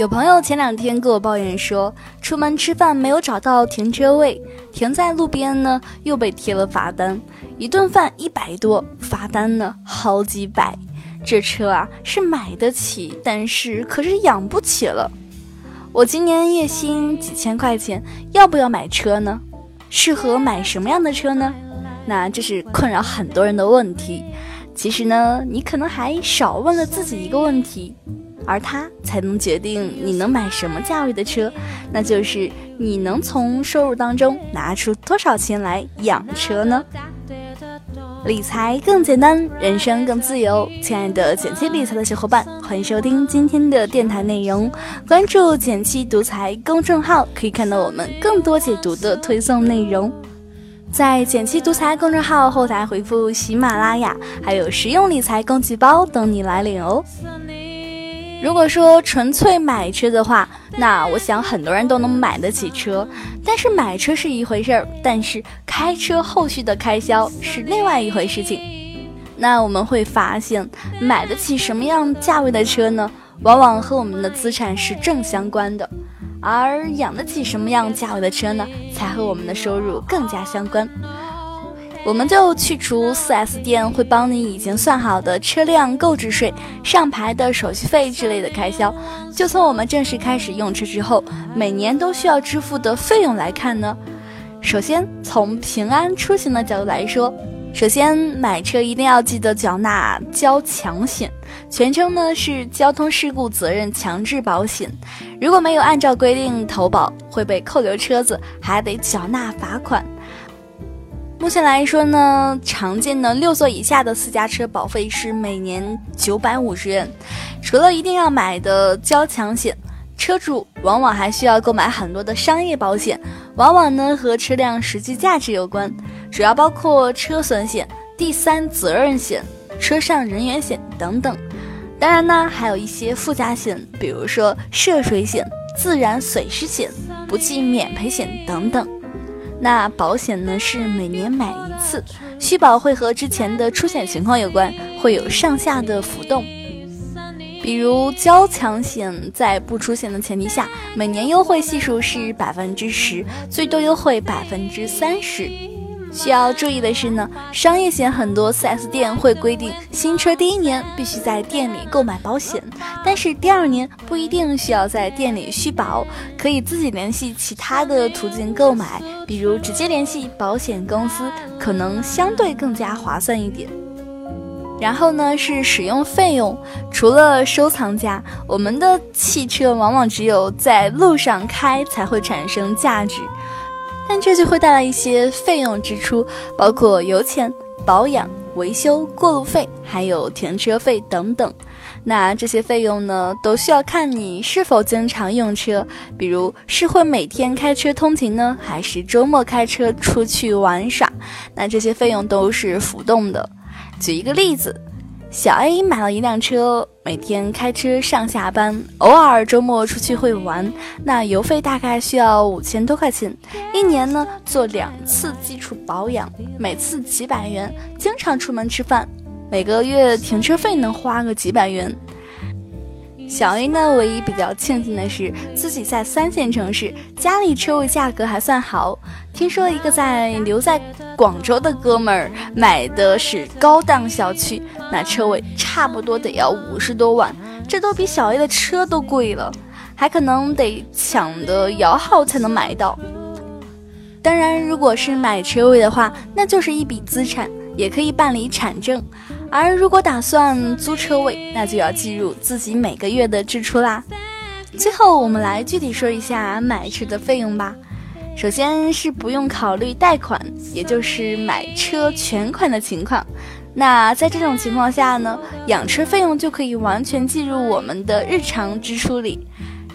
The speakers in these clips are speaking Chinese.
有朋友前两天跟我抱怨说，出门吃饭没有找到停车位，停在路边呢又被贴了罚单，一顿饭一百多，罚单呢好几百。这车啊是买得起，但是可是养不起了。我今年月薪几千块钱，要不要买车呢？适合买什么样的车呢？那这是困扰很多人的问题。其实呢，你可能还少问了自己一个问题。而它才能决定你能买什么价位的车，那就是你能从收入当中拿出多少钱来养车呢？理财更简单，人生更自由。亲爱的简七理财的小伙伴，欢迎收听今天的电台内容。关注简七独裁公众号，可以看到我们更多解读的推送内容。在简七独裁公众号后台回复喜马拉雅，还有实用理财工具包等你来领哦。如果说纯粹买车的话，那我想很多人都能买得起车。但是买车是一回事儿，但是开车后续的开销是另外一回事情。那我们会发现，买得起什么样价位的车呢？往往和我们的资产是正相关的。而养得起什么样价位的车呢？才和我们的收入更加相关。我们就去除 4S 店会帮你已经算好的车辆购置税、上牌的手续费之类的开销，就从我们正式开始用车之后，每年都需要支付的费用来看呢。首先从平安出行的角度来说，首先买车一定要记得缴纳交强险，全称呢是交通事故责任强制保险。如果没有按照规定投保，会被扣留车子，还得缴纳罚款。目前来说呢，常见的六座以下的私家车保费是每年九百五十元。除了一定要买的交强险，车主往往还需要购买很多的商业保险，往往呢和车辆实际价值有关，主要包括车损险、第三责任险、车上人员险等等。当然呢，还有一些附加险，比如说涉水险、自然损失险、不计免赔险等等。那保险呢是每年买一次，续保会和之前的出险情况有关，会有上下的浮动。比如交强险在不出险的前提下，每年优惠系数是百分之十，最多优惠百分之三十。需要注意的是呢，商业险很多 4S 店会规定，新车第一年必须在店里购买保险，但是第二年不一定需要在店里续保，可以自己联系其他的途径购买，比如直接联系保险公司，可能相对更加划算一点。然后呢是使用费用，除了收藏家，我们的汽车往往只有在路上开才会产生价值。但这就会带来一些费用支出，包括油钱、保养、维修、过路费，还有停车费等等。那这些费用呢，都需要看你是否经常用车，比如是会每天开车通勤呢，还是周末开车出去玩耍。那这些费用都是浮动的。举一个例子。小 A 买了一辆车，每天开车上下班，偶尔周末出去会玩，那油费大概需要五千多块钱。一年呢做两次基础保养，每次几百元。经常出门吃饭，每个月停车费能花个几百元。小 A 呢，唯一比较庆幸的是自己在三线城市，家里车位价格还算好。听说一个在留在广州的哥们儿买的是高档小区，那车位差不多得要五十多万，这都比小 A 的车都贵了，还可能得抢的摇号才能买到。当然，如果是买车位的话，那就是一笔资产，也可以办理产证。而如果打算租车位，那就要计入自己每个月的支出啦。最后，我们来具体说一下买车的费用吧。首先是不用考虑贷款，也就是买车全款的情况。那在这种情况下呢，养车费用就可以完全计入我们的日常支出里。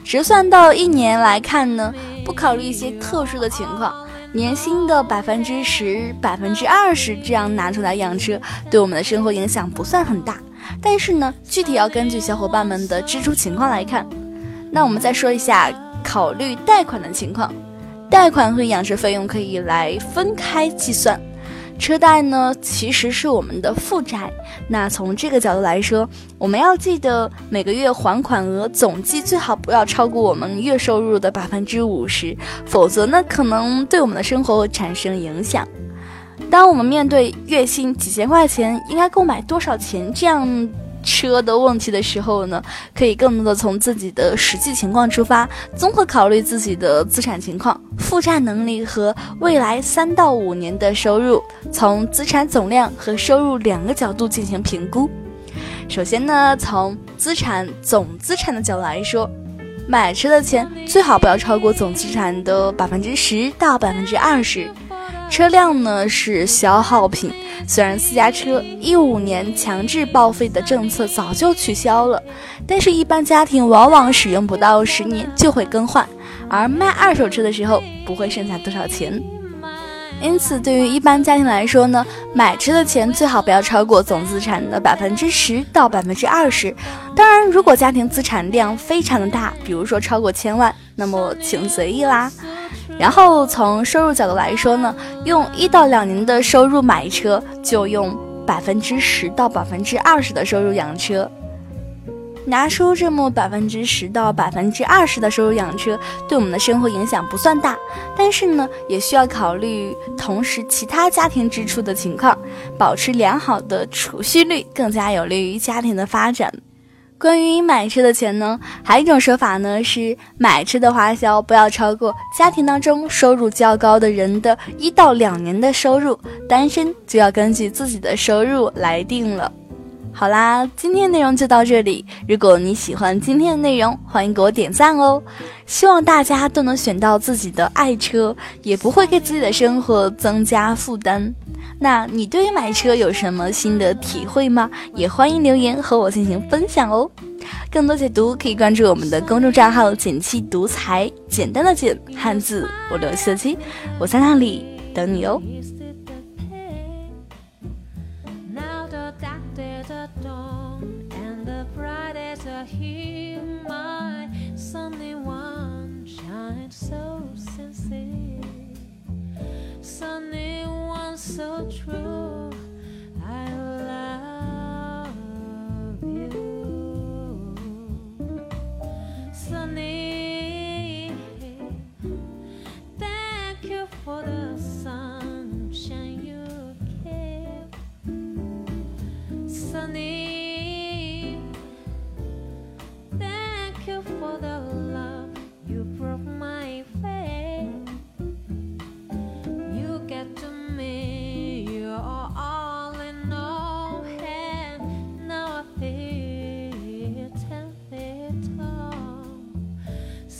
折算到一年来看呢，不考虑一些特殊的情况。年薪的百分之十、百分之二十这样拿出来养车，对我们的生活影响不算很大。但是呢，具体要根据小伙伴们的支出情况来看。那我们再说一下考虑贷款的情况，贷款和养车费用可以来分开计算。车贷呢其实是我们的负债。那从这个角度来说，我们要记得每个月还款额总计最好不要超过我们月收入的百分之五十，否则呢可能对我们的生活产生影响。当我们面对月薪几千块钱应该购买多少钱这样。车的问题的时候呢，可以更多的从自己的实际情况出发，综合考虑自己的资产情况、负债能力和未来三到五年的收入，从资产总量和收入两个角度进行评估。首先呢，从资产总资产的角度来说，买车的钱最好不要超过总资产的百分之十到百分之二十。车辆呢是消耗品。虽然私家车一五年强制报废的政策早就取消了，但是，一般家庭往往使用不到十年就会更换，而卖二手车的时候不会剩下多少钱。因此，对于一般家庭来说呢，买车的钱最好不要超过总资产的百分之十到百分之二十。当然，如果家庭资产量非常的大，比如说超过千万，那么请随意啦。然后从收入角度来说呢，用一到两年的收入买车，就用百分之十到百分之二十的收入养车。拿出这么百分之十到百分之二十的收入养车，对我们的生活影响不算大，但是呢，也需要考虑同时其他家庭支出的情况，保持良好的储蓄率，更加有利于家庭的发展。关于买车的钱呢，还有一种说法呢，是买车的花销不要超过家庭当中收入较高的人的一到两年的收入，单身就要根据自己的收入来定了。好啦，今天内容就到这里。如果你喜欢今天的内容，欢迎给我点赞哦。希望大家都能选到自己的爱车，也不会给自己的生活增加负担。那你对于买车有什么新的体会吗？也欢迎留言和我进行分享哦。更多解读可以关注我们的公众账号“简七独裁”，简单的简，汉字五六七七，我在那里等你哦。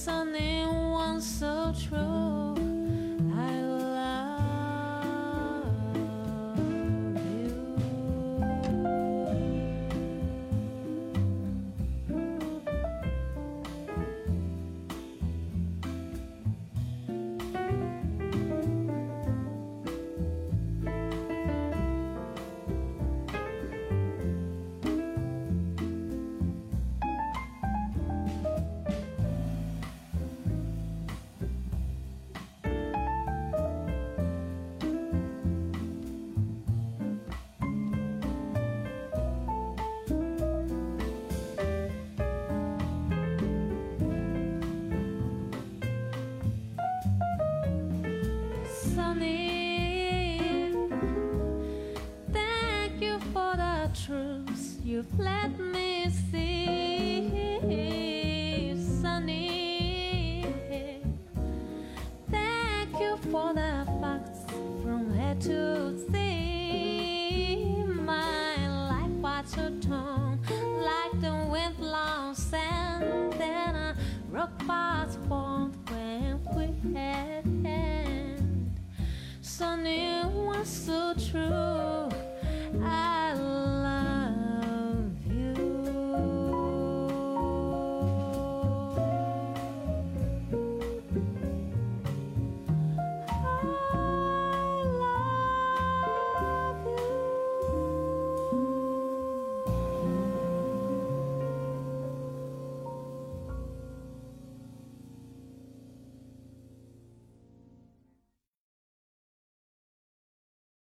sunny one so true. See.